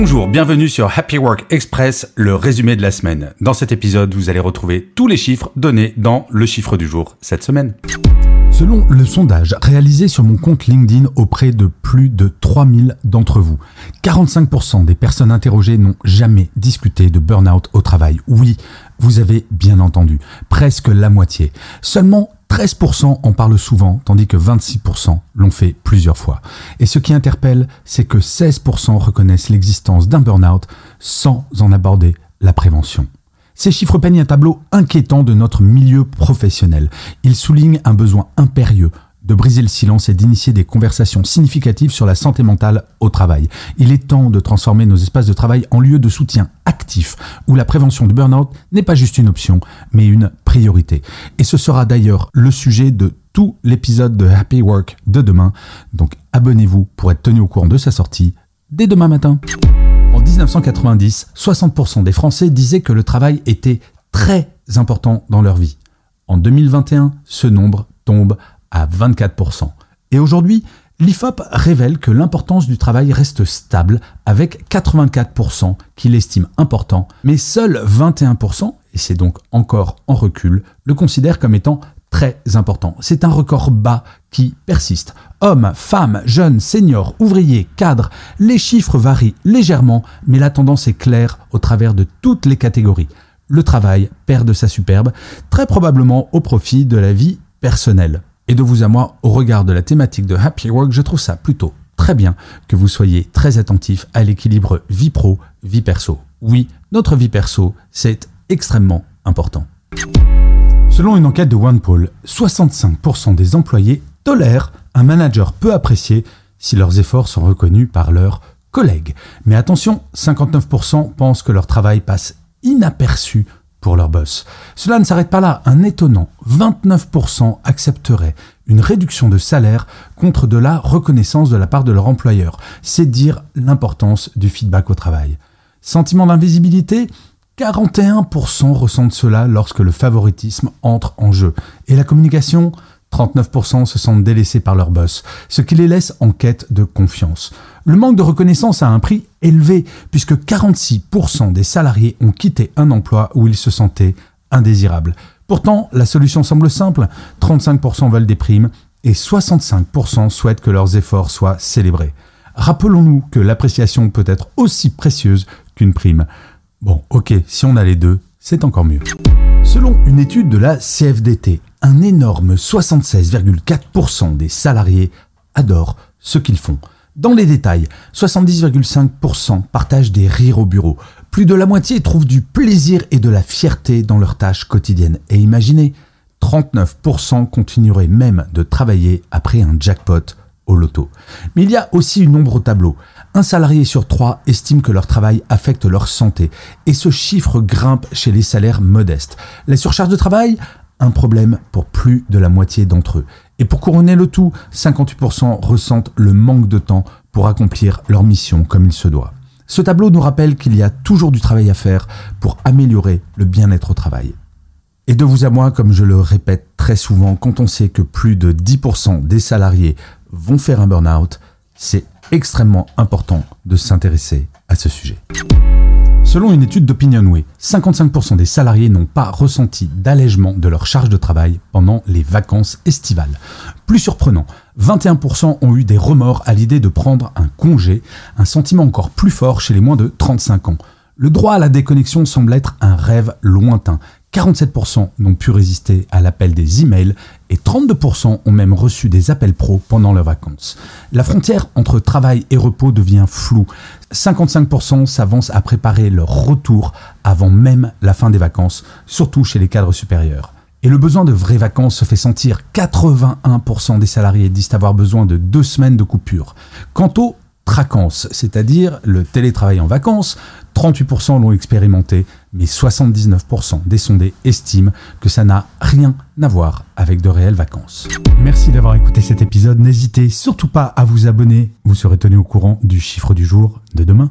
Bonjour, bienvenue sur Happy Work Express, le résumé de la semaine. Dans cet épisode, vous allez retrouver tous les chiffres donnés dans le chiffre du jour cette semaine. Selon le sondage réalisé sur mon compte LinkedIn auprès de plus de 3000 d'entre vous, 45% des personnes interrogées n'ont jamais discuté de burn-out au travail. Oui, vous avez bien entendu, presque la moitié. Seulement 13% en parlent souvent, tandis que 26% l'ont fait plusieurs fois. Et ce qui interpelle, c'est que 16% reconnaissent l'existence d'un burn-out sans en aborder la prévention. Ces chiffres peignent un tableau inquiétant de notre milieu professionnel. Ils soulignent un besoin impérieux de briser le silence et d'initier des conversations significatives sur la santé mentale au travail. Il est temps de transformer nos espaces de travail en lieux de soutien actif, où la prévention du burn-out n'est pas juste une option, mais une priorité. Et ce sera d'ailleurs le sujet de tout l'épisode de Happy Work de demain. Donc abonnez-vous pour être tenu au courant de sa sortie dès demain matin. En 1990, 60% des Français disaient que le travail était très important dans leur vie. En 2021, ce nombre tombe à 24%. Et aujourd'hui, l'IFOP révèle que l'importance du travail reste stable avec 84% qui l'estiment important, mais seuls 21%, et c'est donc encore en recul, le considèrent comme étant très important. C'est un record bas qui persiste. Hommes, femmes, jeunes, seniors, ouvriers, cadres, les chiffres varient légèrement, mais la tendance est claire au travers de toutes les catégories. Le travail perd de sa superbe, très probablement au profit de la vie personnelle. Et de vous à moi, au regard de la thématique de Happy Work, je trouve ça plutôt très bien que vous soyez très attentif à l'équilibre vie pro, vie perso. Oui, notre vie perso, c'est extrêmement important. Selon une enquête de OnePoll, 65% des employés tolèrent un manager peu apprécié si leurs efforts sont reconnus par leurs collègues. Mais attention, 59% pensent que leur travail passe inaperçu leur boss. Cela ne s'arrête pas là. Un étonnant 29% accepteraient une réduction de salaire contre de la reconnaissance de la part de leur employeur. C'est dire l'importance du feedback au travail. Sentiment d'invisibilité? 41% ressentent cela lorsque le favoritisme entre en jeu. Et la communication? 39% se sentent délaissés par leur boss, ce qui les laisse en quête de confiance. Le manque de reconnaissance a un prix élevé, puisque 46% des salariés ont quitté un emploi où ils se sentaient indésirables. Pourtant, la solution semble simple, 35% veulent des primes et 65% souhaitent que leurs efforts soient célébrés. Rappelons-nous que l'appréciation peut être aussi précieuse qu'une prime. Bon, ok, si on a les deux, c'est encore mieux. Selon une étude de la CFDT, un énorme 76,4% des salariés adorent ce qu'ils font. Dans les détails, 70,5% partagent des rires au bureau. Plus de la moitié trouvent du plaisir et de la fierté dans leurs tâches quotidiennes. Et imaginez, 39% continueraient même de travailler après un jackpot au loto. Mais il y a aussi une nombre au tableau. Un salarié sur trois estime que leur travail affecte leur santé et ce chiffre grimpe chez les salaires modestes. La surcharge de travail? Un problème pour plus de la moitié d'entre eux. Et pour couronner le tout, 58% ressentent le manque de temps pour accomplir leur mission comme il se doit. Ce tableau nous rappelle qu'il y a toujours du travail à faire pour améliorer le bien-être au travail. Et de vous à moi, comme je le répète très souvent, quand on sait que plus de 10% des salariés vont faire un burn-out, c'est extrêmement important de s'intéresser à ce sujet. Selon une étude d'OpinionWay, 55% des salariés n'ont pas ressenti d'allègement de leur charge de travail pendant les vacances estivales. Plus surprenant, 21% ont eu des remords à l'idée de prendre un congé, un sentiment encore plus fort chez les moins de 35 ans. Le droit à la déconnexion semble être un rêve lointain 47% n'ont pu résister à l'appel des emails et 32% ont même reçu des appels pro pendant leurs vacances. La frontière entre travail et repos devient floue. 55% s'avancent à préparer leur retour avant même la fin des vacances, surtout chez les cadres supérieurs. Et le besoin de vraies vacances se fait sentir. 81% des salariés disent avoir besoin de deux semaines de coupure. Quant aux c'est-à-dire le télétravail en vacances, 38% l'ont expérimenté, mais 79% des sondés estiment que ça n'a rien à voir avec de réelles vacances. Merci d'avoir écouté cet épisode. N'hésitez surtout pas à vous abonner. Vous serez tenu au courant du chiffre du jour de demain.